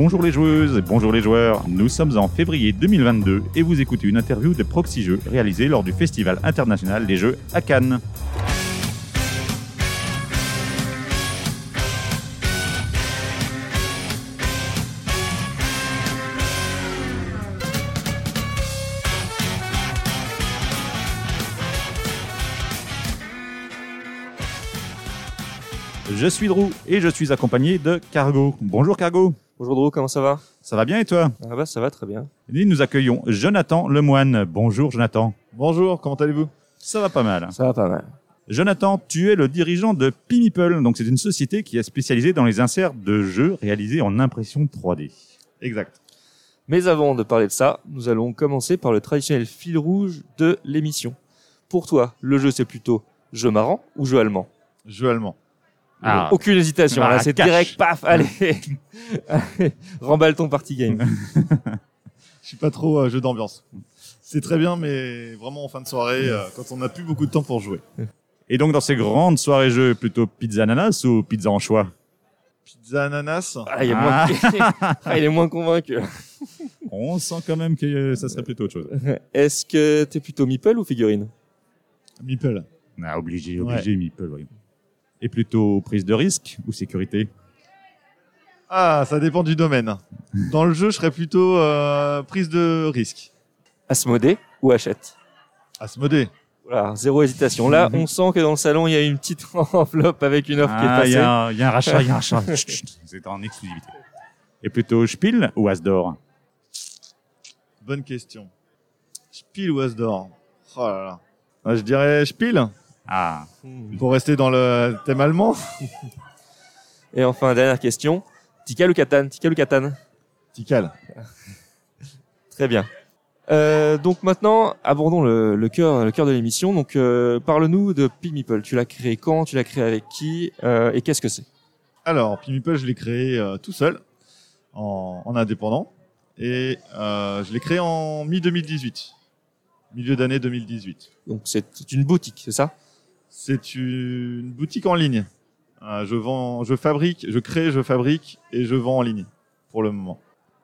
Bonjour les joueuses bonjour les joueurs. Nous sommes en février 2022 et vous écoutez une interview de Proxy Jeux réalisée lors du Festival international des jeux à Cannes. Je suis Drew et je suis accompagné de Cargo. Bonjour Cargo. Bonjour Drew, comment ça va? Ça va bien et toi? Ah bah ça va très bien. Et nous accueillons Jonathan Lemoine. Bonjour Jonathan. Bonjour, comment allez-vous? Ça va pas mal. Ça va pas mal. Jonathan, tu es le dirigeant de Pimiple. Donc c'est une société qui est spécialisée dans les inserts de jeux réalisés en impression 3D. Exact. Mais avant de parler de ça, nous allons commencer par le traditionnel fil rouge de l'émission. Pour toi, le jeu c'est plutôt jeu marrant ou jeu allemand? Jeu allemand. Ah. Aucune hésitation, Ah, là c'est direct, paf, allez, Allez, remballe ton party game. Je suis pas trop euh, jeu d'ambiance. C'est très bien, mais vraiment en fin de soirée, euh, quand on n'a plus beaucoup de temps pour jouer. Et donc dans ces grandes soirées jeux, plutôt pizza ananas ou pizza en choix Pizza ananas. Ah, il, est moins... Ah, il est moins convaincu. On sent quand même que euh, ça serait plutôt autre chose. Est-ce que t'es plutôt meeple ou figurine? Meeple. Ah, obligé, obligé, Meeple, oui. Et plutôt prise de risque ou sécurité Ah, ça dépend du domaine. Dans le jeu, je serais plutôt euh, prise de risque. Asmodée ou Hachette Asmodée. Voilà, zéro hésitation. Là, on sent que dans le salon, il y a une petite enveloppe avec une offre qui est Ah, il y, passée. a un- il y a un rachat, il y a un rachat. Chut, chut, C'est en exclusivité. Et plutôt Spiel ou Asdor Bonne question. Spiel ou Asdor? Oh là là. Je dirais Spiel, Ah, pour rester dans le thème allemand. Et enfin, dernière question. Tikal ou Katan? Tikal ou Katan? Tikal. Très bien. Euh, donc maintenant, abordons le, le cœur, le cœur de l'émission. Donc, euh, parle-nous de Meeple. Tu l'as créé quand? Tu l'as créé avec qui? Euh, Et qu'est-ce que c'est? Alors, Pimiple, je l'ai créé euh, tout seul, en, en indépendant. Et euh, je l'ai créé en mi-2018. Milieu d'année 2018. Donc, c'est c'est une boutique, c'est ça? C'est une boutique en ligne. Euh, je vends, je fabrique, je crée, je fabrique et je vends en ligne pour le moment.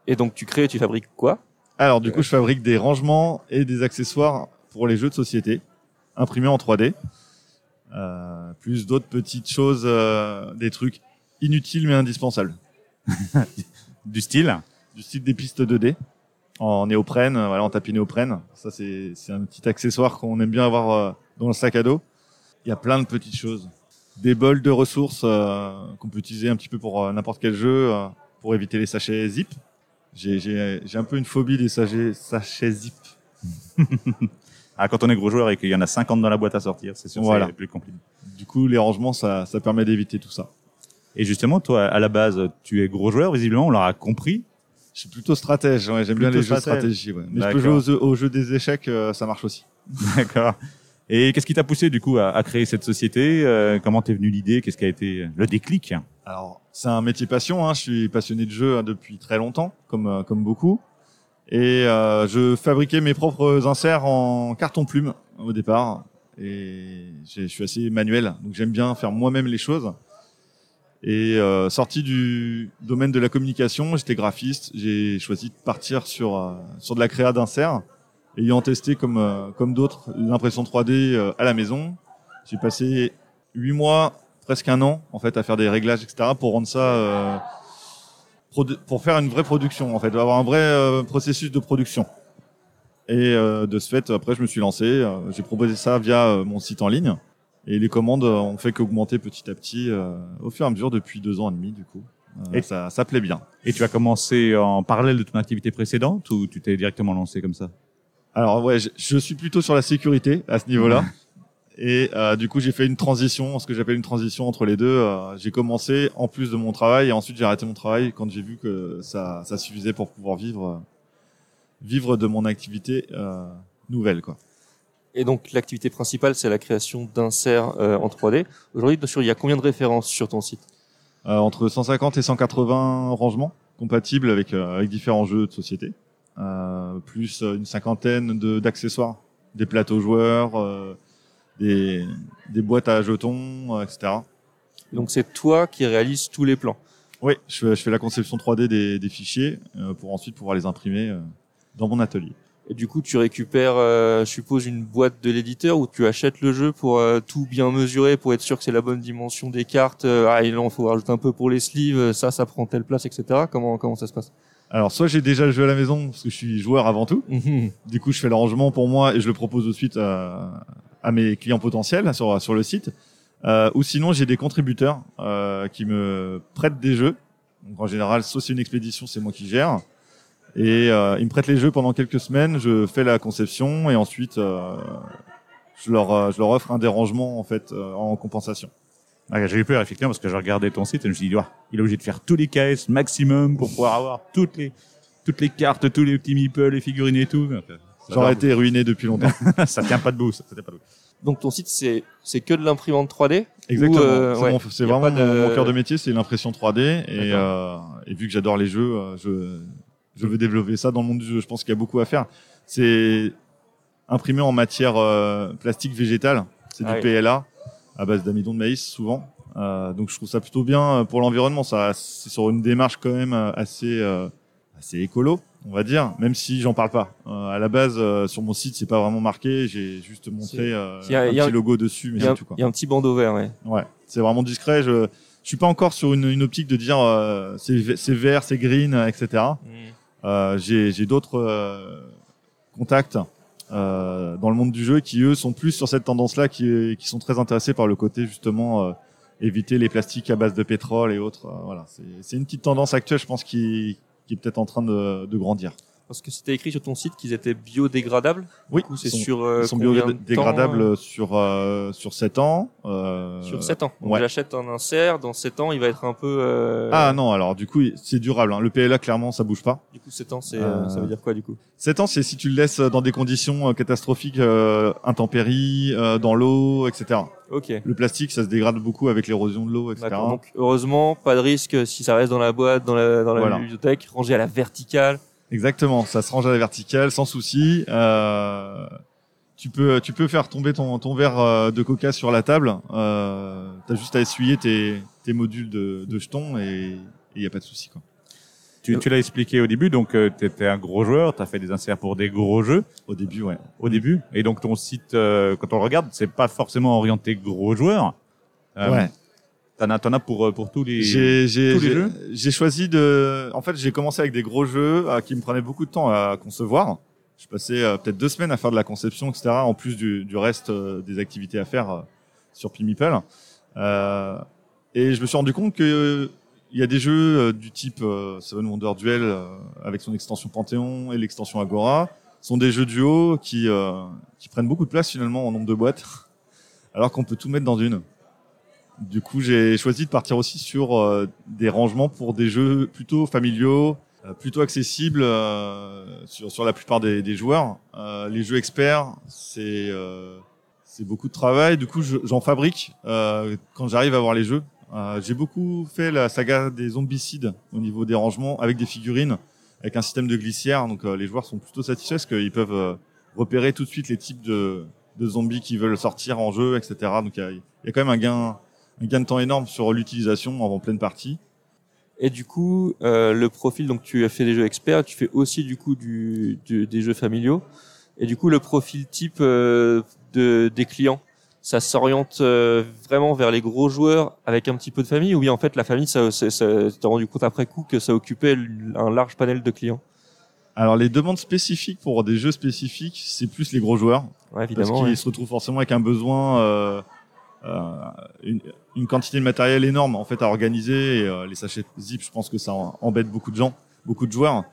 Et donc, tu crées, tu fabriques quoi? Alors du coup, je fabrique des rangements et des accessoires pour les jeux de société, imprimés en 3D, euh, plus d'autres petites choses, euh, des trucs inutiles mais indispensables, du style? Du style des pistes 2D en néoprène, voilà, en tapis néoprène. Ça c'est c'est un petit accessoire qu'on aime bien avoir euh, dans le sac à dos. Il y a plein de petites choses, des bols de ressources euh, qu'on peut utiliser un petit peu pour euh, n'importe quel jeu, euh, pour éviter les sachets zip. J'ai un peu une phobie des sachets sachets zip. Ah, quand on est gros joueur et qu'il y en a 50 dans la boîte à sortir, c'est sûr Voilà. c'est plus compliqué. Du coup, les rangements, ça, ça permet d'éviter tout ça. Et justement, toi, à la base, tu es gros joueur, visiblement, on l'aura compris. Je suis plutôt stratège, ouais, j'aime bien les jeux de stratège. stratégie. Ouais. Mais je peux jouer aux, aux jeux des échecs, ça marche aussi. D'accord. Et qu'est-ce qui t'a poussé, du coup, à, créer cette société Euh, Comment t'es venu l'idée Qu'est-ce qui a été le déclic? Alors, c'est un métier passion, hein. je suis passionné de jeux hein, depuis très longtemps, comme, euh, comme beaucoup. Et euh, je fabriquais mes propres inserts en carton-plume au départ. Et je suis assez manuel, donc j'aime bien faire moi-même les choses. Et euh, sorti du domaine de la communication, j'étais graphiste, j'ai choisi de partir sur, euh, sur de la créa d'inserts, ayant testé comme, euh, comme d'autres l'impression 3D euh, à la maison. J'ai passé huit mois, presque un an, en fait, à faire des réglages, etc., pour rendre ça, euh, pour faire une vraie production, en fait, avoir un vrai euh, processus de production. Et euh, de ce fait, après, je me suis lancé. euh, J'ai proposé ça via mon site en ligne. Et les commandes ont fait qu'augmenter petit à petit euh, au fur et à mesure depuis deux ans et demi, du coup. Et- ça, ça plaît bien. Et tu as commencé en parallèle de ton activité précédente ou tu t'es directement lancé comme ça? Alors ouais, je, je suis plutôt sur la sécurité à ce niveau-là. Et euh, du coup, j'ai fait une transition, ce que j'appelle une transition entre les deux. Euh, j'ai commencé en plus de mon travail et ensuite j'ai arrêté mon travail quand j'ai vu que ça, ça suffisait pour pouvoir vivre, euh, vivre de mon activité euh, nouvelle, quoi. Et donc, l'activité principale, c'est la création d'inserts euh, en 3D. Aujourd'hui, il y a combien de références sur ton site? Euh, entre 150 et 180 rangements compatibles avec, euh, avec différents jeux de société, plus euh, une cinquantaine de- d'accessoires, des plateaux joueurs, euh, des, des boîtes à jetons, euh, etc. Donc, c'est toi qui réalises tous les plans. Oui, je fais, je fais la conception 3D des, des fichiers euh, pour ensuite pouvoir les imprimer euh, dans mon atelier. Et du coup, tu récupères, euh, je suppose, une boîte de l'éditeur où tu achètes le jeu pour euh, tout bien mesurer, pour être sûr que c'est la bonne dimension des cartes. Euh, ah, il en faut rajouter un peu pour les sleeves, euh, ça, ça prend telle place, etc. Comment comment ça se passe? Alors, soit j'ai déjà le jeu à la maison parce que je suis joueur avant tout. Mhm. Du coup, je fais le rangement pour moi et je le propose de suite à, à mes clients potentiels sur, sur le site. Euh, ou sinon, j'ai des contributeurs euh, qui me prêtent des jeux. Donc, en général, soit c'est une expédition, c'est moi qui gère. Et euh, ils me prêtent les jeux pendant quelques semaines. Je fais la conception et ensuite, je leur je leur offre un dérangement en fait en compensation. Ah, j'ai eu peur, effectivement, parce que je regardais ton site et je me suis dit, il est obligé de faire tous les caisses maximum pour pouvoir avoir toutes les, toutes les cartes, tous les petits meeples, les figurines et tout. J'aurais été ruiné depuis longtemps. ça tient pas debout, ça, ça tient pas debout. Donc ton site, c'est c'est que de l'imprimante 3D Exactement. Euh, c'est ouais, vraiment de- mon, cœur de métier, c'est l'impression 3D. Et, euh, et vu que j'adore les jeux, euh, je, je veux développer ça dans le monde du jeu. Je pense qu'il y a beaucoup à faire. C'est imprimé en matière euh, plastique végétale. C'est Ah du oui. PLA à base d'amidon de maïs souvent. Euh, donc je trouve ça plutôt bien euh, pour l'environnement. Ça, c'est sur une démarche quand même euh, assez euh, assez écolo, on va dire. Même si j'en parle pas. Euh, à la base, euh, sur mon site, c'est pas vraiment marqué. J'ai juste montré euh, a- un petit logo dessus, mais Il y, a, c'est tout il y a un petit bandeau vert, ouais. Ouais, c'est vraiment discret. Je je suis pas encore sur une, une optique de dire euh, c'est vert, c'est green, etc. Euh, j'ai j'ai d'autres euh, contacts euh, dans le monde du jeu qui eux sont plus sur cette tendance-là, qui qui sont très intéressés par le côté justement euh, éviter les plastiques à base de pétrole et autres. Euh, voilà, c'est une petite tendance actuelle, je pense, qui qui est peut-être en train de, de grandir. Parce que c'était écrit sur ton site qu'ils étaient biodégradables. Oui, coup, c'est ils sont, sur euh, ils sont temps, biodégradables sur euh, sur 7 ans. euh, Sur 7 ans. Donc ouais. j'achète un insert, dans 7 ans, il va être un peu... euh, Ah non, alors du coup, c'est durable. Hein. Le PLA, clairement, ça bouge pas. Du coup, 7 ans, c'est, euh, Euh, ça veut dire quoi, du coup? 7 ans, c'est si tu le laisses dans des conditions euh, catastrophiques, euh, intempéries, euh, dans l'eau, etc. Ok. Le plastique, ça se dégrade beaucoup avec l'érosion de l'eau, etc. D'accord. Donc, heureusement, pas de risque si ça reste dans la boîte, dans la, dans la Voilà. bibliothèque, rangé à la verticale. Exactement, ça se range à la verticale sans souci. Euh, tu peux, tu peux faire tomber ton, ton verre euh, de coca sur la table. Euh, T'as juste à essuyer tes, tes modules de, de jetons et il y a pas de souci. Quoi. Tu, tu l'as expliqué au début, donc tu étais un gros joueur, tu as fait des inserts pour des gros jeux Au début, ouais. au début, et donc ton site, euh, quand on le regarde, c'est pas forcément orienté gros joueurs. Euh, ouais. T'en as, t'en as pour, euh, pour tous les... Tous les j'ai- jeux j'ai choisi de. En fait, j'ai commencé avec des gros jeux euh, qui me prenaient beaucoup de temps à concevoir. Je passais euh, peut-être deux semaines à faire de la conception, etc. En plus du, du reste euh, des activités à faire sur Pimipel. Euh, et je me suis rendu compte que il y a des jeux du type Seven Wonder Duel avec son extension Panthéon et l'extension Agora sont des jeux duo qui euh, qui prennent beaucoup de place finalement en nombre de boîtes, alors qu'on peut tout mettre dans une. Du coup, j'ai choisi de partir aussi sur euh, des rangements pour des jeux plutôt familiaux, euh, plutôt accessibles euh, sur, sur la plupart des, des joueurs. Euh, les jeux experts, c'est euh, c'est beaucoup de travail. Du coup, je- j'en fabrique euh, quand j'arrive à voir les jeux. J'ai beaucoup fait la saga des zombicides au niveau des rangements avec des figurines, avec un système de glissière. Donc, les joueurs sont plutôt satisfaits parce qu'ils peuvent repérer tout de suite les types de, de zombies qui veulent sortir en jeu, etc. Donc, il y a, y a quand même un gain un gain de temps énorme sur l'utilisation en pleine partie. Et du coup, euh, le profil, donc tu as fait des jeux experts, tu fais aussi du coup du, du- des jeux familiaux. Et du coup, le profil type euh, de, des clients, ça s'oriente euh, vraiment vers les gros joueurs avec un petit peu de famille? Ou bien en fait la famille, ça, ça, ça tu t'es rendu compte après coup que ça occupait un large panel de clients? Alors les demandes spécifiques pour des jeux spécifiques, c'est plus les gros joueurs Ouais, parce qu'ils ouais. se retrouvent forcément avec un besoin, euh, euh, une, une quantité de matériel énorme en fait à organiser. Et, euh, les sachets zip, je pense que ça embête beaucoup de gens, beaucoup de joueurs.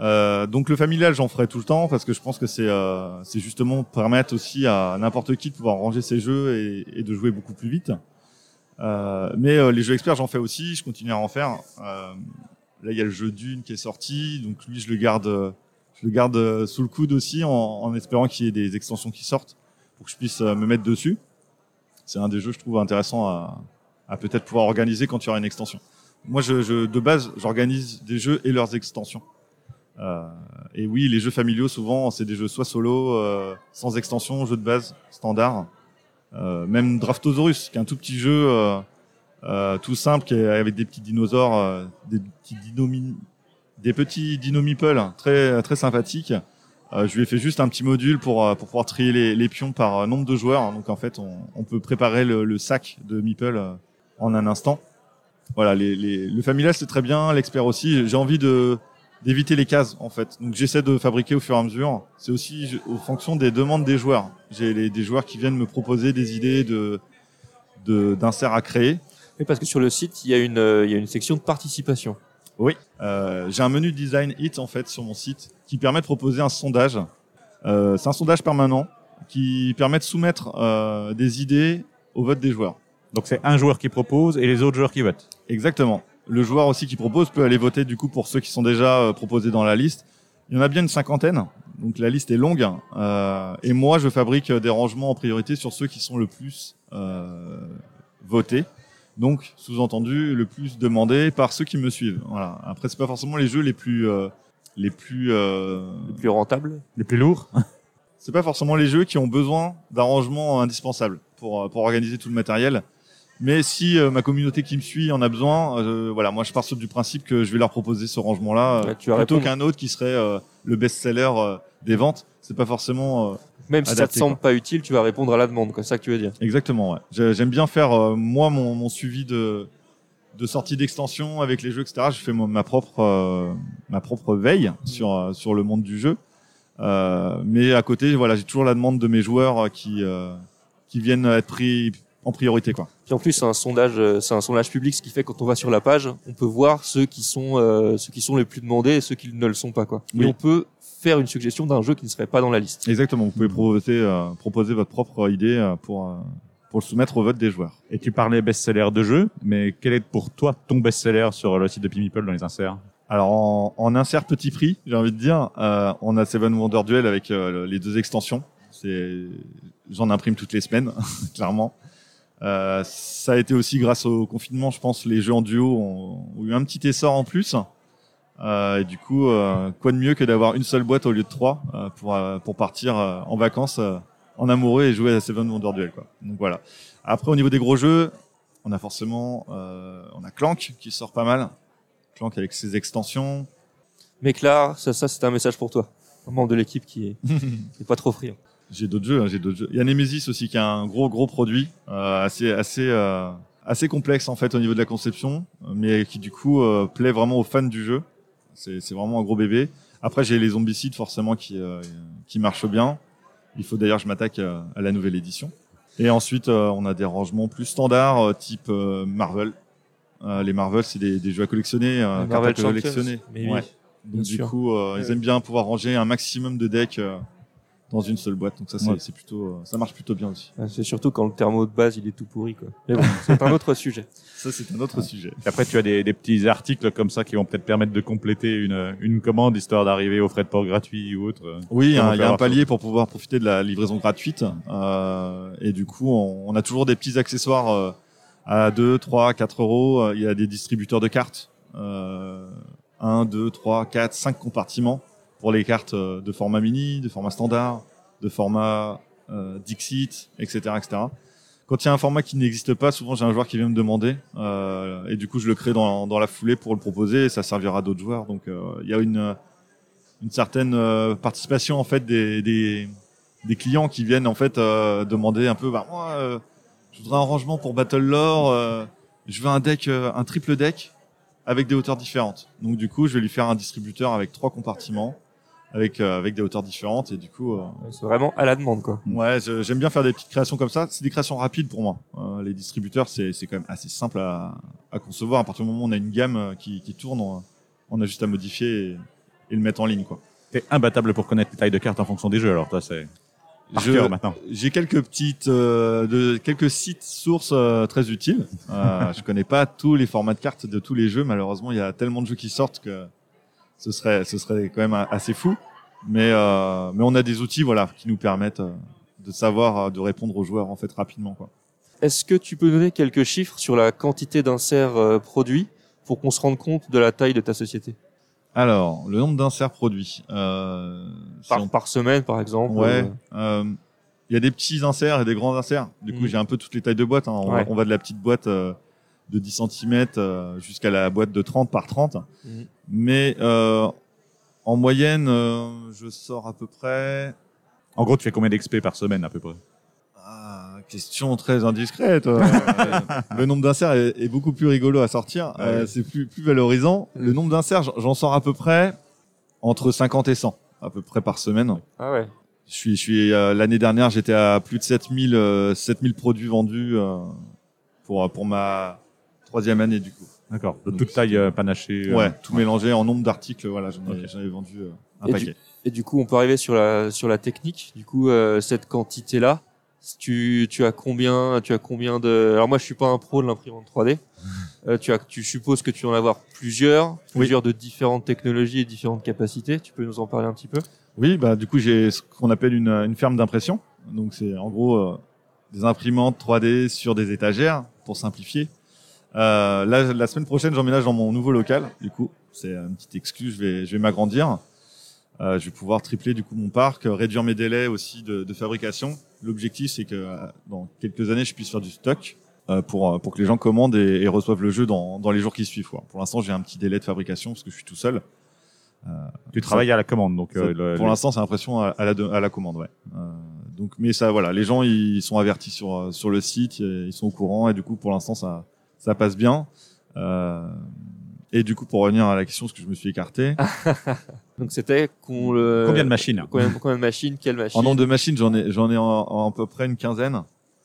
Euh, donc le familial, j'en ferai tout le temps parce que je pense que c'est euh, justement permettre aussi à n'importe qui de pouvoir ranger ses jeux et, et de jouer beaucoup plus vite. Euh, mais euh, les jeux experts, j'en fais aussi, je continue à en faire. Euh, là, il y a le jeu Dune qui est sorti, donc lui, je le garde, je le garde sous le coude aussi, en, en espérant qu'il y ait des extensions qui sortent pour que je puisse me mettre dessus. C'est un des jeux, je trouve, intéressant à, à peut-être pouvoir organiser quand il y une extension. Moi, je, je de base, j'organise des jeux et leurs extensions. Euh, et oui, les jeux familiaux, souvent, c'est des jeux soit solo, euh, sans extension, jeu de base, standard. Euh, même Draftosaurus, qui est un tout petit jeu euh, euh, tout simple, qui est avec des petits dinosaures, euh, des petits dinomi, des petits très très sympathiques. Euh, je lui ai fait juste un petit module pour euh, pour pouvoir trier les, les pions par euh, nombre de joueurs. Donc en fait, on, on peut préparer le, le sac de meeple en un instant. Voilà, les, les, le familial c'est très bien, l'expert aussi. J'ai envie de d'éviter les cases en fait. Donc j'essaie de fabriquer au fur et à mesure. C'est aussi aux fonction des demandes des joueurs. J'ai des joueurs qui viennent me proposer des idées de de- d'inserts à créer. Oui, parce que sur le site, il y a une, il y a une section de participation. Oui. Euh, j'ai un menu design hit en fait sur mon site qui permet de proposer un sondage. Euh, c'est un sondage permanent qui permet de soumettre euh, des idées au vote des joueurs. Donc c'est un joueur qui propose et les autres joueurs qui votent. Exactement. Le joueur aussi qui propose peut aller voter du coup pour ceux qui sont déjà euh, proposés dans la liste. Il y en a bien une cinquantaine, donc la liste est longue. Euh, et moi, je fabrique des rangements en priorité sur ceux qui sont le plus euh, votés. Donc, sous-entendu, le plus demandé par ceux qui me suivent. Voilà. Après, c'est pas forcément les jeux les plus euh, les plus euh, Le plus rentable. Les plus lourds c'est pas forcément les jeux qui ont besoin d'arrangements indispensables pour euh, pour organiser tout le matériel. Mais si euh, ma communauté qui me suit en a besoin, euh, voilà, moi je pars sur du principe que je vais leur proposer ce rangement-là euh, Ouais, plutôt qu'un autre qui serait euh, le best-seller euh, des ventes. C'est pas forcément euh, Même si ça te semble pas utile, tu vas répondre à la demande. C'est ça que tu veux dire. exactement. Ouais. J'ai- J'aime bien faire euh, moi mon, mon suivi de de sortie d'extension avec les jeux, etc. Je fais ma propre euh, ma propre veille sur euh, sur le monde du jeu. Euh, mais à côté, voilà, j'ai toujours la demande de mes joueurs euh, qui euh, qui viennent être pris en priorité, quoi. Puis en plus, c'est un sondage, c'est un sondage public, ce qui fait que quand on va sur la page, on peut voir ceux qui sont, euh, ceux qui sont les plus demandés et ceux qui ne le sont pas, quoi. Oui. Et on peut faire une suggestion d'un jeu qui ne serait pas dans la liste. Exactement. Vous pouvez proposer euh, proposer votre propre idée euh, pour euh, pour le soumettre au vote des joueurs. Et tu parlais best-seller de jeu, mais quel est pour toi ton best-seller sur le site de Pimiple dans les inserts? Alors en, en insert petit prix, j'ai envie de dire, euh, on a Seven Wonder Duel avec euh, les deux extensions. C'est, j'en imprime toutes les semaines, clairement. Euh, ça a été aussi grâce au confinement, je pense, les jeux en duo ont, ont eu un petit essor en plus. Euh, et du coup, euh, quoi de mieux que d'avoir une seule boîte au lieu de trois euh, pour euh, pour partir euh, en vacances euh, en amoureux et jouer à Seven Wonder Duel, quoi. Donc voilà. Après, au niveau des gros jeux, on a forcément, euh, on a Clank qui sort pas mal. Clank avec ses extensions. Mais Claire, ça, ça c'est un message pour toi, un membre de l'équipe qui est, qui est pas trop friand. J'ai d'autres jeux, hein, j'ai d'autres jeux. Il y a Nemesis aussi qui a un gros gros produit, euh, assez assez euh, assez complexe en fait au niveau de la conception, mais qui du coup euh, plaît vraiment aux fans du jeu. C'est vraiment un gros bébé. Après j'ai les zombicides forcément qui euh, qui marchent bien. Il faut d'ailleurs que je m'attaque euh, à la nouvelle édition. Et ensuite euh, on a des rangements plus standards euh, type euh, Marvel. Euh, les Marvel c'est des, des jeux à collectionner, euh, cartes Marvel à collectionner. Mais oui, Ouais. Donc du sûr. coup, euh, ils aiment bien pouvoir ranger un maximum de decks euh, dans une seule boîte. Donc ça, c'est Ouais. c'est plutôt, euh, ça marche plutôt bien aussi. C'est surtout quand le thermo de base il est tout pourri, quoi. Mais bon, c'est un autre sujet. Ça, c'est un autre sujet. Et Après, tu as des, des petits articles comme ça qui vont peut-être permettre de compléter une, une commande histoire d'arriver aux frais de port gratuits ou autre. Oui, il y a un palier pour pouvoir profiter de la livraison gratuite. Euh, et du coup, on, on a toujours des petits accessoires euh, à 2, 3, 4 euros. Euh, Il y a des distributeurs de cartes. Euh, 1, 2, 3, 4, 5 compartiments pour les cartes euh, de format mini, de format standard, de format euh, Dixit, etc., etc. Quand il y a un format qui n'existe pas, souvent j'ai un joueur qui vient me demander euh, et du coup je le crée dans, dans la foulée pour le proposer et ça servira à d'autres joueurs. Donc euh, il y a une une certaine euh, participation en fait des, des des clients qui viennent en fait euh, demander un peu bah moi euh, je voudrais un rangement pour Battle Lore, euh, je veux un deck euh, un triple deck avec des hauteurs différentes. Donc du coup, je vais lui faire un distributeur avec trois compartiments avec euh, avec des hauteurs différentes et du coup euh, C'est vraiment à la demande, quoi. Ouais, je- j'aime bien faire des petites créations comme ça. C'est des créations rapides pour moi. Euh, les distributeurs, c'est c'est quand même assez simple à, à concevoir. À partir du moment où on a une gamme euh, qui, qui tourne, on, on a juste à modifier et, et le mettre en ligne, quoi. T'es imbattable pour connaître les tailles de cartes en fonction des jeux, alors toi, c'est par Je- cœur maintenant. J'ai quelques petites, euh, de, quelques sites sources euh, très utiles. Euh, je connais pas tous les formats de cartes de tous les jeux. Malheureusement, il y a tellement de jeux qui sortent que ce serait, ce serait quand même assez fou. Mais, euh, mais on a des outils, voilà, qui nous permettent euh, de savoir, euh, de répondre aux joueurs en fait rapidement, quoi. Est-ce que tu peux donner quelques chiffres sur la quantité d'inserts euh, produits pour qu'on se rende compte de la taille de ta société? Alors, le nombre d'inserts produits. Euh, si par, on- par semaine, par exemple Ouais. euh, Il y a des petits inserts et des grands inserts. Du coup, Mm. j'ai un peu toutes les tailles de boîtes. hein. On, Ouais. on va de la petite boîte euh, de 10 cm jusqu'à la boîte de 30 par 30. Mhm. Mais euh, en moyenne, euh, je sors à peu près. En gros, tu fais combien d'XP par semaine à peu près? Ah, question très indiscrète. euh, le nombre d'inserts est, est beaucoup plus rigolo à sortir. Euh, c'est plus, plus valorisant. Le nombre d'inserts, j'en- j'en sors à peu près entre 50 et 100 à peu près par semaine. Ah ouais. Je suis, je suis euh, l'année dernière, j'étais à plus de 7000, euh, 7000 produits vendus euh, pour pour ma troisième année du coup. D'accord. De toute taille euh, panachée. euh, Ouais, tout mélangé en nombre d'articles, voilà, j'en ai, vendu euh, un Et paquet. Et du coup, on peut arriver sur la sur la technique. Du coup, euh, cette quantité là, tu tu as combien tu as combien de Alors moi, je suis pas un pro de l'imprimante 3D. Euh, tu as tu supposes que tu en avoir plusieurs, plusieurs de différentes technologies et différentes capacités. Tu peux nous en parler un petit peu? Oui, bah du coup j'ai ce qu'on appelle une, une ferme d'impression. Donc c'est en gros euh, des imprimantes 3D sur des étagères pour simplifier. Euh, là, la semaine prochaine, j'emménage dans mon nouveau local. Du coup, c'est une petite excuse. Je vais, je vais m'agrandir. Euh, je vais pouvoir tripler du coup mon parc, euh, réduire mes délais aussi de, de fabrication. L'objectif, c'est que euh, dans quelques années, je puisse faire du stock euh, pour euh, pour que les gens commandent et, et reçoivent le jeu dans, dans les jours qui suivent. Quoi. Pour l'instant, j'ai un petit délai de fabrication parce que je suis tout seul. Tu travailles à la commande, donc. euh, Ça, le- pour l'instant, c'est l'impression à, à la, de- à la commande, ouais. Euh, donc, mais ça, voilà, les gens ils sont avertis sur euh, sur le site, ils sont au courant et du coup, pour l'instant, ça ça passe bien. Euh, et du coup, pour revenir à la question, parce que je me suis écarté, Donc c'était qu'on le Combien de machines combien, combien de machines Quelle machine en nombre de machines, j'en ai j'en ai en, en à peu près une quinzaine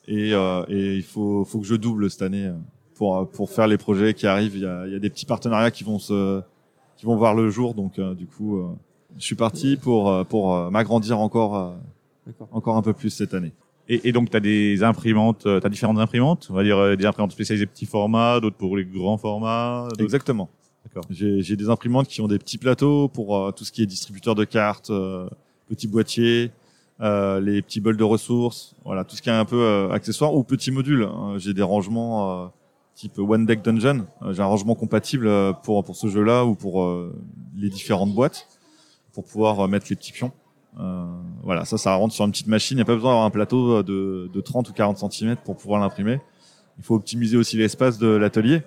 et euh, et il faut faut que je double cette année pour pour faire les projets qui arrivent. Il y a il y a des petits partenariats qui vont se qui vont voir le jour, donc euh, du coup, euh, je suis parti pour euh, pour euh, m'agrandir encore. encore un peu plus cette année. Et, et donc, tu as des imprimantes, tu as différentes imprimantes, on va dire euh, des imprimantes spécialisées petits formats, d'autres pour les grands formats. Exactement. D'accord. J'ai j'ai des imprimantes qui ont des petits plateaux pour euh, tout ce qui est distributeur de cartes, euh, petits boîtiers, euh, les petits bols de ressources, voilà, tout ce qui est un peu euh, accessoire ou petits modules. hein. J'ai des rangements euh, type One Deck Dungeon. Euh, J'ai un rangement compatible euh, pour pour ce jeu-là ou pour euh, les différentes boîtes pour pouvoir euh, mettre les petits pions. Euh, voilà, ça, ça rentre sur une petite machine. Il n'y a pas besoin d'avoir un plateau euh, de, de 30 ou 40 cm pour pouvoir l'imprimer. Il faut optimiser aussi l'espace de l'atelier.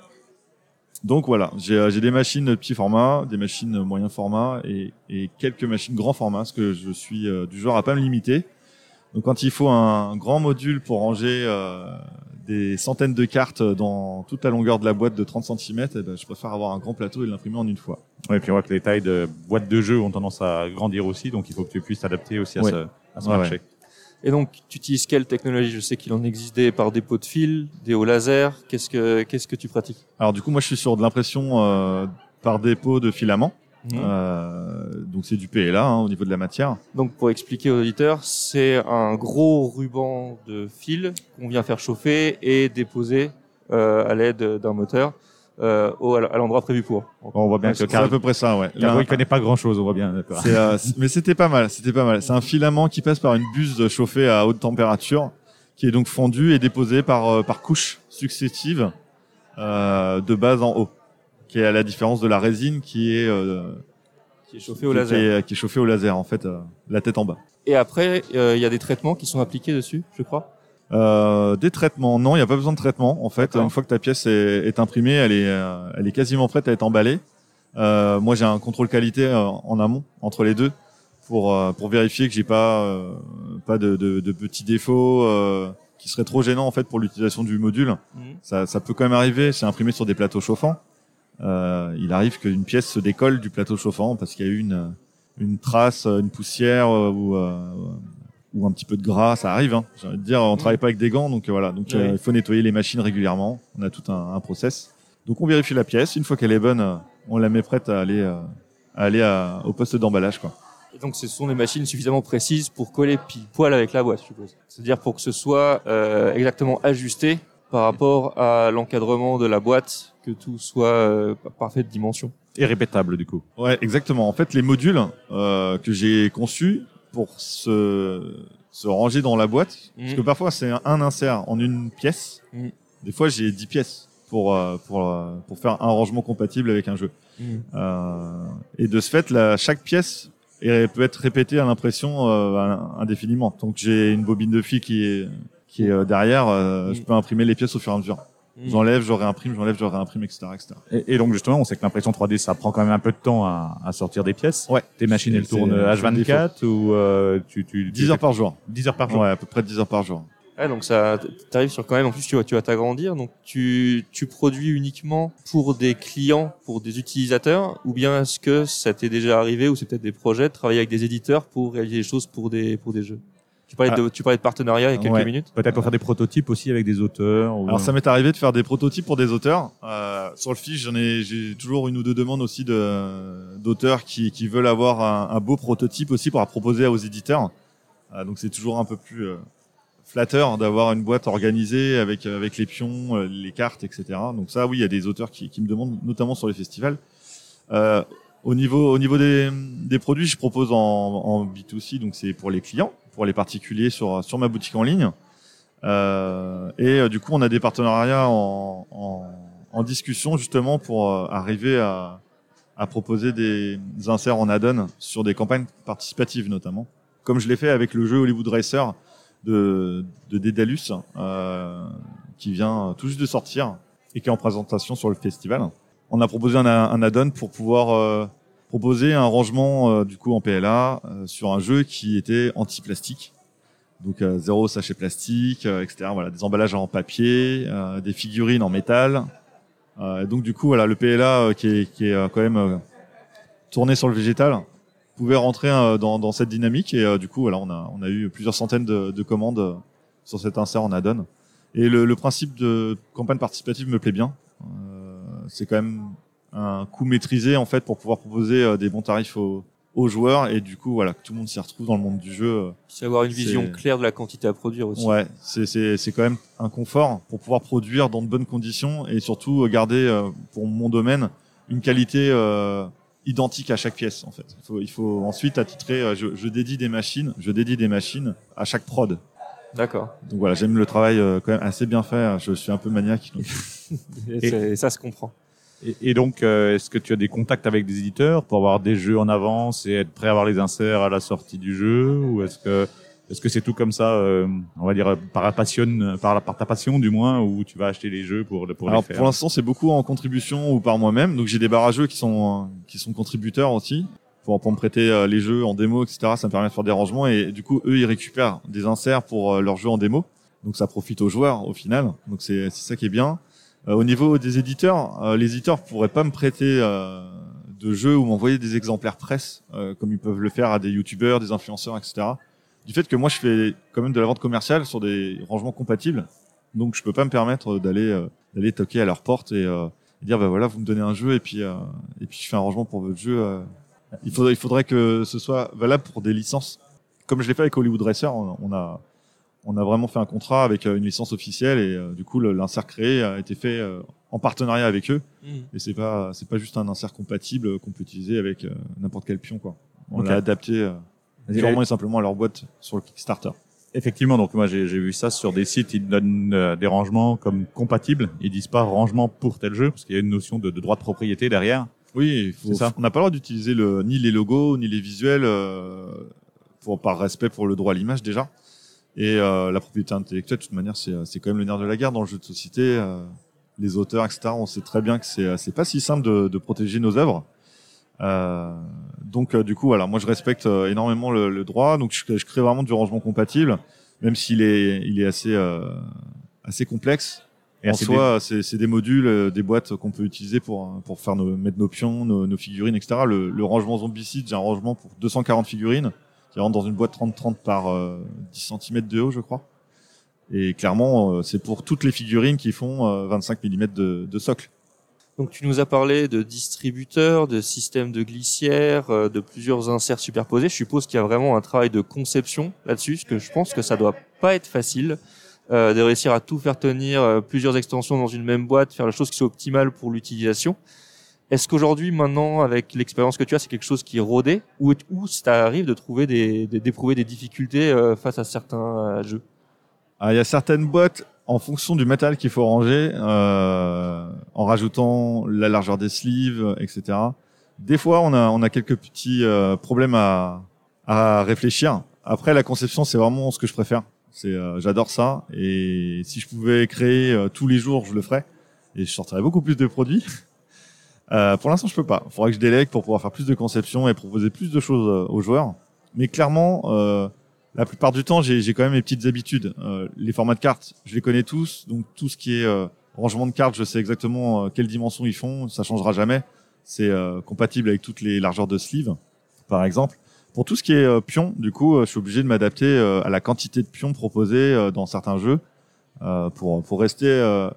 Donc voilà, j'ai euh, des machines de petit format, des machines moyen format et, et quelques machines grand format, parce que je suis euh, du genre à pas me limiter. Donc quand il faut un grand module pour ranger euh, des centaines de cartes dans toute la longueur de la boîte de 30 cm, eh ben, je préfère avoir un grand plateau et l'imprimer en une fois. Ouais, et puis on voit que les tailles de boîtes de jeux ont tendance à grandir aussi, donc il faut que tu puisses t'adapter aussi à Ouais. ce, à ce Ouais, marché. ouais. Et donc, tu utilises quelle technologie? Je sais qu'il en existe des par dépôt de fil, des hauts laser. Qu'est-ce que qu'est-ce que tu pratiques? Alors du coup, moi je suis sur de l'impression euh, par dépôt de filament. Mhm. Euh, donc c'est du PLA hein, au niveau de la matière. Donc, pour expliquer aux auditeurs, c'est un gros ruban de fil qu'on vient faire chauffer et déposer euh, à l'aide d'un moteur euh, au, à l'endroit prévu pour. Bon, on voit bien Ouais, que c'est à peu près ça, ouais. Là, il connaît pas grand chose, on voit bien, euh, mais c'était pas mal, c'était pas mal. C'est un filament qui passe par une buse chauffée à haute température, qui est donc fondu et déposé par euh, par couches successives euh, de bas en haut, qui est à la différence de la résine qui est euh, Qui est chauffé au qui- laser. est, qui est chauffée au laser en fait, euh, la tête en bas. Et après, euh, il y a des traitements qui sont appliqués dessus, je crois? Euh, des traitements, non, il n'y a pas besoin de traitement. En fait, une fois que ta pièce est, est imprimée, elle est, euh, elle est quasiment prête à être emballée. Euh, moi, j'ai un contrôle qualité en amont entre les deux pour pour vérifier que j'ai pas euh, pas de, de, de petits défauts euh, qui seraient trop gênants en fait pour l'utilisation du module. Ça, ça peut quand même arriver. C'est imprimé sur des plateaux chauffants. Euh, il arrive qu'une pièce se décolle du plateau chauffant parce qu'il y a eu une une trace, une poussière euh, ou euh, ou un petit peu de gras, ça arrive. Hein. J'ai envie de dire, on travaille pas avec des gants, donc voilà. Donc Oui. il faut nettoyer les machines régulièrement. On a tout un, un process. Donc on vérifie la pièce. Une fois qu'elle est bonne, on la met prête à aller à aller à- au poste d'emballage, quoi. Et donc, ce sont des machines suffisamment précises pour coller pile poil avec la boîte, je suppose. C'est-à-dire pour que ce soit euh, exactement ajusté par rapport à l'encadrement de la boîte, que tout soit euh, parfait de dimension. Et répétable, du coup. Ouais, exactement. En fait, les modules euh, que j'ai conçus pour se se ranger dans la boîte, parce que parfois c'est un, insert en une pièce. Mhm. Des fois, j'ai 10 pièces pour euh, pour pour faire un rangement compatible avec un jeu. Euh, et de ce fait, la, chaque pièce est- peut être répétée à l'impression euh, indéfiniment. Donc j'ai une bobine de fil qui est qui est derrière, euh, Mm. je peux imprimer les pièces au fur et à mesure. Mm. J'enlève, je réimprime, j'enlève, je réimprime, etc., etc. Et, et donc justement, on sait que l'impression 3D, ça prend quand même un peu de temps à, à sortir des pièces. Ouais. Tes machines, elles tournent c'est le H24 ou euh, tu, tu, 10 heures par jour. 10 heures par jour. Ouais, à peu près 10 heures par jour. Ouais, donc ça, t'arrives sur quand même. En plus, tu vas, tu vas t'agrandir. Donc, tu, tu produis uniquement pour des clients, pour des utilisateurs, ou bien est-ce que ça t'est déjà arrivé, ou c'est peut-être des projets, de travailler avec des éditeurs pour réaliser des choses pour des pour des jeux? Tu parlais de tu parlais de partenariat il y a quelques Ouais. minutes. Peut-être pour faire des prototypes aussi avec des auteurs. ou- Alors ça m'est arrivé de faire des prototypes pour des auteurs. Euh, sur le fiche, j'en ai, j'ai toujours une ou deux demandes aussi de d'auteurs qui, qui veulent avoir un, un beau prototype aussi pour proposer aux éditeurs. Euh, donc c'est toujours un peu plus euh, flatteur d'avoir une boîte organisée avec avec les pions, euh, les cartes, etc. Donc ça, oui, il y a des auteurs qui, qui me demandent, notamment sur les festivals. Euh, au niveau au niveau des, des produits, je propose en, en B2C, donc c'est pour les clients, pour les particuliers sur sur ma boutique en ligne. Euh, et euh, du coup, on a des partenariats en, en, en discussion justement pour euh, arriver à, à proposer des, inserts en add-on sur des campagnes participatives notamment, comme je l'ai fait avec le jeu Hollywood Racer de, de Dédalus, euh, qui vient tout juste de sortir et qui est en présentation sur le festival. On a proposé un, un add-on pour pouvoir euh, proposer un rangement euh, du coup en PLA euh, sur un jeu qui était anti-plastique. Donc euh, zéro sachet plastique, etc. Voilà, des emballages en papier, des figurines en métal. Donc du coup, voilà, le PLA qui est, qui est quand même tourné sur le végétal pouvait rentrer dans, dans cette dynamique. Et du coup, voilà, on a, on a eu plusieurs centaines de, de commandes sur cet insert en add-on. Et le, le principe de campagne participative me plaît bien. Euh, c'est quand même un coût maîtrisé en fait pour pouvoir proposer euh, des bons tarifs aux, aux joueurs et du coup voilà que tout le monde s'y retrouve dans le monde du jeu. euh, C'est avoir une vision claire de la quantité à produire aussi. Ouais, c'est c'est c'est quand même un confort pour pouvoir produire dans de bonnes conditions et surtout euh, garder euh, pour mon domaine une qualité euh, identique à chaque pièce en fait. Il faut il faut ensuite attitrer euh, je, je dédie des machines, je dédie des machines à chaque prod. D'accord. Donc voilà, j'aime le travail euh, quand même assez bien fait, je suis un peu maniaque donc Et, ça se comprend. Et, et donc, euh, est-ce que tu as des contacts avec des éditeurs pour avoir des jeux en avance et être prêt à avoir les inserts à la sortie du jeu Ou est-ce que est-ce que c'est tout comme ça, euh, on va dire par la passion, par, la, par ta passion du moins, où tu vas acheter les jeux pour, pour Alors les faire? pour l'instant, c'est beaucoup en contribution ou par moi-même. Donc j'ai des barrageux qui sont qui sont contributeurs aussi pour pour me prêter euh, les jeux en démo, etc. Ça me permet de faire des rangements et du coup eux ils récupèrent des inserts pour euh, leurs jeux en démo. Donc ça profite aux joueurs au final. Donc c'est c'est ça qui est bien. Euh, au niveau des éditeurs, euh, les éditeurs pourraient pas me prêter euh, de jeux ou m'envoyer des exemplaires presse comme ils peuvent le faire à des youtubeurs, des influenceurs, etc. Du fait que moi je fais quand même de la vente commerciale sur des rangements compatibles, donc je peux pas me permettre d'aller d'aller toquer à leur porte et, et dire bah voilà vous me donnez un jeu et puis et puis je fais un rangement pour votre jeu. Il faudrait il faudrait que ce soit valable pour des licences. Comme je l'ai fait avec Hollywood Racer, on a on a vraiment fait un contrat avec euh, une licence officielle et euh, du coup l'insert créé a été fait euh, en partenariat avec eux et c'est pas c'est pas juste un insert compatible qu'on peut utiliser avec euh, n'importe quel pion quoi. On Ok. l'a adapté euh, purement et simplement à leur boîte sur le Kickstarter. Effectivement, donc moi j'ai vu ça sur des sites, ils donnent euh, des rangements comme compatibles, ils disent pas rangement pour tel jeu, parce qu'il y a une notion de, de droit de propriété derrière. Oui, faut- C'est ça. on n'a pas le droit d'utiliser le, ni les logos, ni les visuels, euh, pour, par respect pour le droit à l'image déjà. Et euh, la propriété intellectuelle, de toute manière, c'est c'est quand même le nerf de la guerre dans le jeu de société. euh, les auteurs, etc., on sait très bien que c'est c'est pas si simple de, de protéger nos œuvres. Euh, donc, euh, du coup, voilà, moi je respecte euh, énormément le, le droit, donc je, je crée vraiment du rangement compatible, même s'il est, il est assez, euh, assez complexe Et en assez soi, c'est c'est des modules, euh, des boîtes qu'on peut utiliser pour euh, pour faire nos, mettre nos pions, nos, nos figurines, etc. Le, le rangement zombicide, j'ai un rangement pour 240 figurines qui rentre dans une boîte 30-30 par euh, 10 cm de haut, je crois. Et clairement, euh, c'est pour toutes les figurines qui font euh, 25 mm de, de socle. Donc tu nous as parlé de distributeurs, de systèmes de glissières, euh, de plusieurs inserts superposés. Je suppose qu'il y a vraiment un travail de conception là-dessus, parce que je pense que ça doit pas être facile euh, de réussir à tout faire tenir, euh, plusieurs extensions dans une même boîte, faire la chose qui soit optimale pour l'utilisation. Est-ce qu'aujourd'hui, maintenant, avec l'expérience que tu as, c'est quelque chose qui est rodé, ou ou ça arrive de trouver des, d'éprouver des difficultés euh, face à certains euh, jeux? Ah, Il y a certaines boîtes, en fonction du matériel qu'il faut ranger, euh, en rajoutant la largeur des sleeves, etc. Des fois, on a, on a quelques petits euh, problèmes à, à réfléchir. Après, la conception, c'est vraiment ce que je préfère. C'est, euh, j'adore ça. Et si je pouvais créer tous les jours, je le ferais. Et je sortirais beaucoup plus de produits. Euh, pour l'instant, je peux pas. Il faudrait que je délègue pour pouvoir faire plus de conception et proposer plus de choses euh, aux joueurs. Mais clairement, euh, la plupart du temps, j'ai quand même mes petites habitudes. Euh, les formats de cartes, je les connais tous. Donc tout ce qui est euh, rangement de cartes, je sais exactement euh, quelle dimension ils font. Ça changera jamais. C'est compatible avec toutes les largeurs de sleeve, par exemple. Pour tout ce qui est pion, du coup, je suis obligé de m'adapter à la quantité de pions proposés dans certains jeux pour pour rester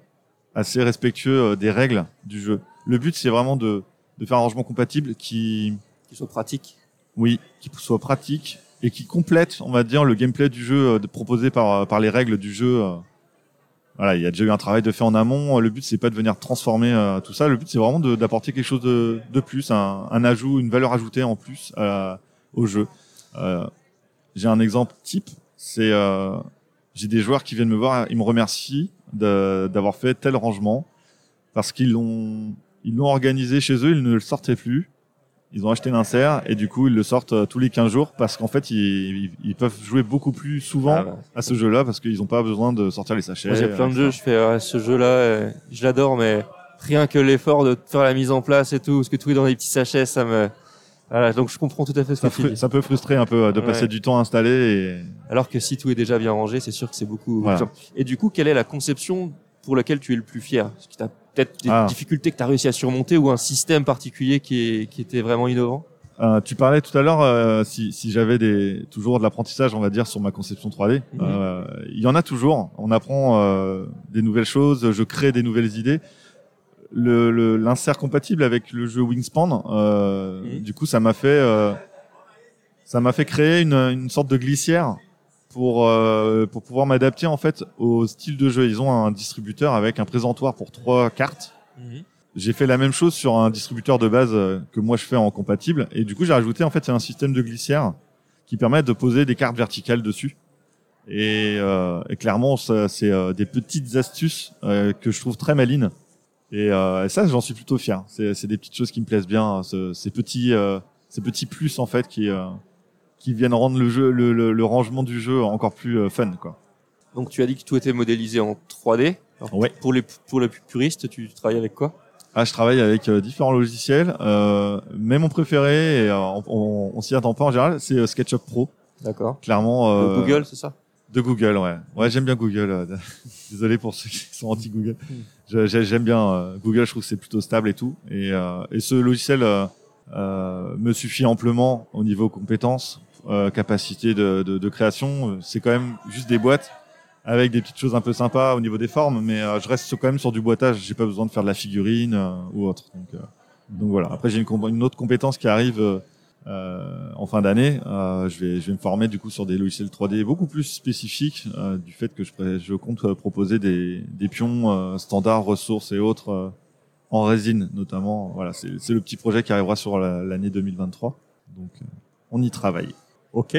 assez respectueux des règles du jeu. Le but, c'est vraiment de de faire un rangement compatible qui Qui soit pratique. oui, qui soit pratique et qui complète, on va dire, le gameplay du jeu euh, proposé par, euh, par les règles du jeu. euh. Voilà, il y a déjà eu un travail de fait en amont. Le but, c'est pas de venir transformer tout ça. Le but, c'est vraiment d'apporter quelque chose de, de plus, un, un ajout, une valeur ajoutée en plus à- au jeu. Euh, J'ai un exemple type. C'est euh, j'ai des joueurs qui viennent me voir, ils me remercient d'avoir fait tel rangement parce qu'ils l'ont ils l'ont organisé chez eux, ils ne le sortaient plus. Ils ont acheté l'insert et du coup ils le sortent euh, tous les 15 jours parce qu'en fait ils, ils, ils peuvent jouer beaucoup plus souvent Ah bah. à ce jeu-là parce qu'ils n'ont pas besoin de sortir les sachets. Moi, j'ai plein de jeux, je fais euh, ce jeu-là, euh, je l'adore, mais rien que l'effort de faire la mise en place et tout, parce que tout est dans des petits sachets, ça me. Voilà, donc je comprends tout à fait ce que Ça, tu fru- dis. ça peut frustrer un peu de passer Ouais. du temps installé et Alors que si tout est déjà bien rangé, c'est sûr que c'est beaucoup. Voilà. beaucoup plus simple. Et du coup, quelle est la conception pour laquelle tu es le plus fier? Est-ce que tu as peut-être des Ah. difficultés que tu as réussi à surmonter ou un système particulier qui, est, qui était vraiment innovant Euh, tu parlais tout à l'heure euh, si, si j'avais des toujours de l'apprentissage, on va dire, sur ma conception 3D. Mhm. Euh, Il y en a toujours. On apprend euh, des nouvelles choses, je crée des nouvelles idées. Le le- l'insert compatible avec le jeu Wingspan, euh, Mhm. du coup, ça m'a fait euh, ça m'a fait créer une, une sorte de glissière pour euh, pour pouvoir m'adapter en fait au style de jeu. Ils ont un distributeur avec un présentoir pour trois cartes. J'ai fait la même chose sur un distributeur de base euh, que moi je fais en compatible et du coup j'ai rajouté en fait un système de glissière qui permet de poser des cartes verticales dessus. Et, euh, et clairement c'est euh, des petites astuces euh, que je trouve très malines. Et euh, ça j'en suis plutôt fier. C'est, des petites choses qui me plaisent bien, ce- ces petits euh, ces petits plus en fait qui euh, qui viennent rendre le jeu le, le, le rangement du jeu encore plus euh, fun quoi. Donc tu as dit que tout était modélisé en 3D. Alors, Ouais. Pour les pour les puristes, tu travailles avec quoi? Ah, je travaille avec euh, différents logiciels, euh, mais mon préféré, et, euh, on, on, on s'y attend pas en général, c'est SketchUp Pro. D'accord. Clairement. De Google, c'est ça? De Google, ouais. Ouais, j'aime bien Google. Désolé pour ceux qui sont anti-Google. Je- j'ai- J'aime bien Google, je trouve que c'est plutôt stable et tout. Et, euh, et ce logiciel me suffit amplement au niveau compétences, euh, capacité de, de, de création. C'est quand même juste des boîtes avec des petites choses un peu sympas au niveau des formes, mais euh, je reste quand même sur du boitage. J'ai pas besoin de faire de la figurine euh, ou autre. Donc, euh, donc voilà. Après, j'ai une, une autre compétence qui arrive en fin d'année. Je vais je vais me former du coup sur des logiciels 3D beaucoup plus spécifiques du fait que je, je compte proposer des, des pions standards, ressources et autres en résine notamment. Voilà, c'est le petit projet qui arrivera sur la- l'année 2023. Donc on y travaille. Ok.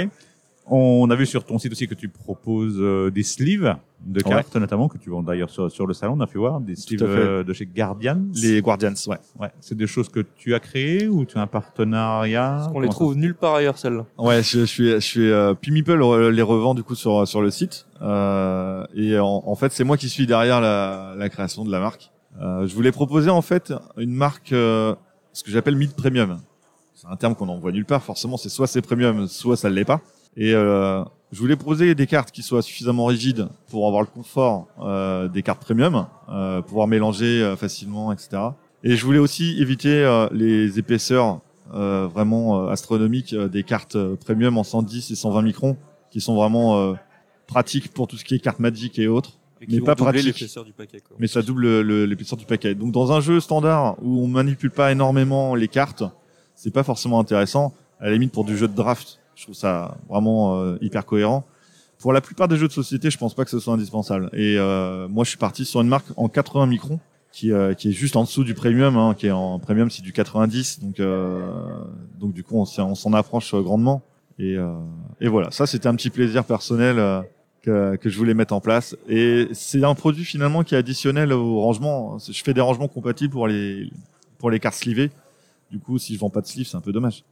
On a vu sur ton site aussi que tu proposes euh, des sleeves de Ouais. cartes, notamment, que tu vends d'ailleurs sur, sur le salon. On a pu voir des sleeves euh, de chez Guardian. Les Guardians, ouais. Ouais. C'est des choses que tu as créées ou tu as un partenariat? On les Comment trouve nulle part ailleurs, celles-là. Ouais, je, je suis, je suis, euh, re- les revend du coup sur sur le site. Euh, et en, en fait, c'est moi qui suis derrière la, la création de la marque. Euh, je voulais proposer en fait une marque, euh, ce que j'appelle mid premium. C'est un terme qu'on n'en voit nulle part. Forcément, c'est soit c'est premium, soit ça ne l'est pas. Et euh, je voulais proposer des cartes qui soient suffisamment rigides pour avoir le confort euh, des cartes premium, euh, pouvoir mélanger euh, facilement, etc. Et je voulais aussi éviter euh, les épaisseurs euh, vraiment euh, astronomiques euh, des cartes premium en 110 et 120 microns, qui sont vraiment euh, pratiques pour tout ce qui est cartes Magic et autres, Et Mais pas pratique. l'épaisseur du paquet. Quoi. mais ça double le- l'épaisseur du paquet. Donc dans un jeu standard où on manipule pas énormément les cartes, c'est pas forcément intéressant. À la limite pour du jeu de draft, je trouve ça vraiment euh, hyper cohérent. Pour la plupart des jeux de société, je pense pas que ce soit indispensable. Et euh, moi, je suis parti sur une marque en 80 microns, qui, euh, qui est juste en dessous du premium, hein, qui est en premium, c'est du 90. Donc, euh, donc du coup, on s'en approche euh, grandement. Et, euh, et voilà, ça, c'était un petit plaisir personnel que, que je voulais mettre en place. Et c'est un produit finalement qui est additionnel au rangement. Je fais des rangements compatibles pour les pour les cartes slivées. Du coup, si je vends pas de sleeve, c'est un peu dommage.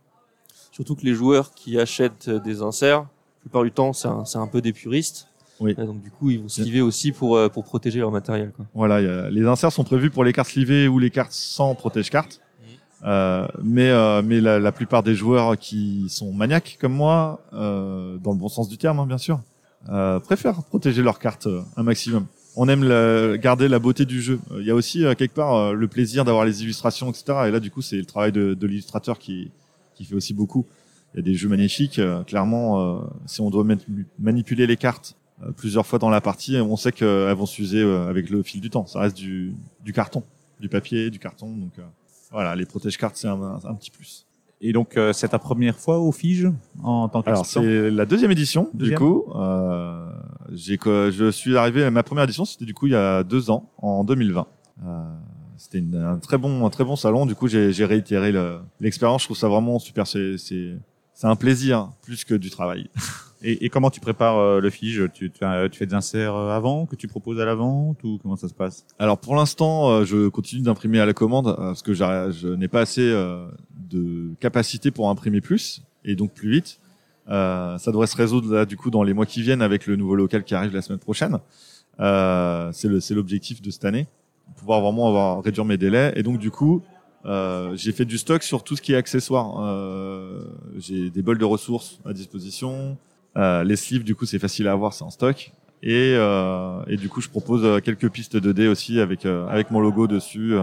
Surtout que les joueurs qui achètent euh, des inserts, la plupart du temps, c'est un, peu des puristes. Oui. Et donc du coup, ils vont sliver aussi pour euh, pour protéger leur matériel. Quoi. Voilà, il y a- les inserts sont prévus pour les cartes slivées ou les cartes sans protège-carte. Euh, mais euh, mais la, la plupart des joueurs qui sont maniaques comme moi, euh, dans le bon sens du terme hein, bien sûr, euh, préfèrent protéger leurs cartes euh, un maximum. On aime garder la beauté du jeu. Euh, Il y a aussi euh, quelque part euh, le plaisir d'avoir les illustrations, etc. Et là du coup c'est le travail de, de l'illustrateur qui qui fait aussi beaucoup. Il y a des jeux magnifiques. clairement, si on doit manipuler les cartes plusieurs fois dans la partie, on sait qu'elles vont s'user avec le fil du temps. Ça reste du, du carton, du papier, du carton. Donc voilà, les protège-cartes, c'est un petit plus. Et donc, euh, c'est ta première fois au Fige en tant Alors qu'expert c'est la deuxième édition. Deuxième. Du coup, euh, je suis arrivé à ma première édition, c'était du coup il y a deux ans, en 2020. Euh, c'était un très bon, un très bon salon. Du coup, j'ai réitéré le- l'expérience. Je trouve ça vraiment super. C'est, c'est, c'est un plaisir plus que du travail. Et, et comment tu prépares euh, le Fige? Tu, tu, tu fais des inserts euh, avant que tu proposes à la vente ou comment ça se passe? Alors pour l'instant, euh, je continue d'imprimer à la commande euh, parce que je n'ai pas assez euh, de capacité pour imprimer plus et donc plus vite. Euh, ça devrait se résoudre là du coup dans les mois qui viennent avec le nouveau local qui arrive la semaine prochaine. Euh, c'est l'objectif de cette année, pouvoir vraiment avoir réduire mes délais et donc du coup euh, j'ai fait du stock sur tout ce qui est accessoires. Euh, j'ai des bols de ressources à disposition. Euh, les sleeves du coup c'est facile à avoir, c'est en stock. Et, euh, et du coup, je propose quelques pistes de dés aussi avec avec mon logo dessus,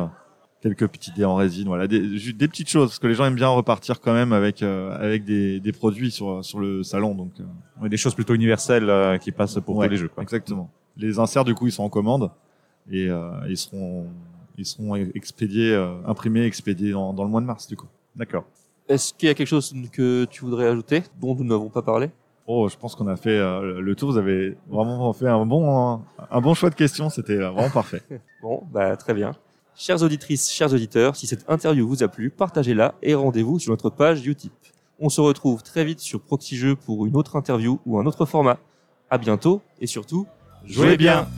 quelques petits dés en résine, voilà, des, juste des petites choses parce que les gens aiment bien repartir quand même avec euh, avec des, des produits sur sur le salon, donc euh, Ouais, Des choses plutôt universelles euh, qui passent pour Ouais, tous les jeux. Quoi. exactement. Les inserts du coup, ils sont en commande et euh, ils seront ils seront expédiés, euh, imprimés, expédiés dans, dans le mois de mars du coup. D'accord. Est-ce qu'il y a quelque chose que tu voudrais ajouter dont nous n'avons pas parlé? Oh, je pense qu'on a fait euh, le tour. Vous avez vraiment fait un bon un bon choix de questions. C'était vraiment parfait. Bon, bah très bien. Chères auditrices, chers auditeurs, si cette interview vous a plu, partagez-la et rendez-vous sur notre page Utip. On se retrouve très vite sur Proxy pour une autre interview ou un autre format. À bientôt et surtout, Jouez bien.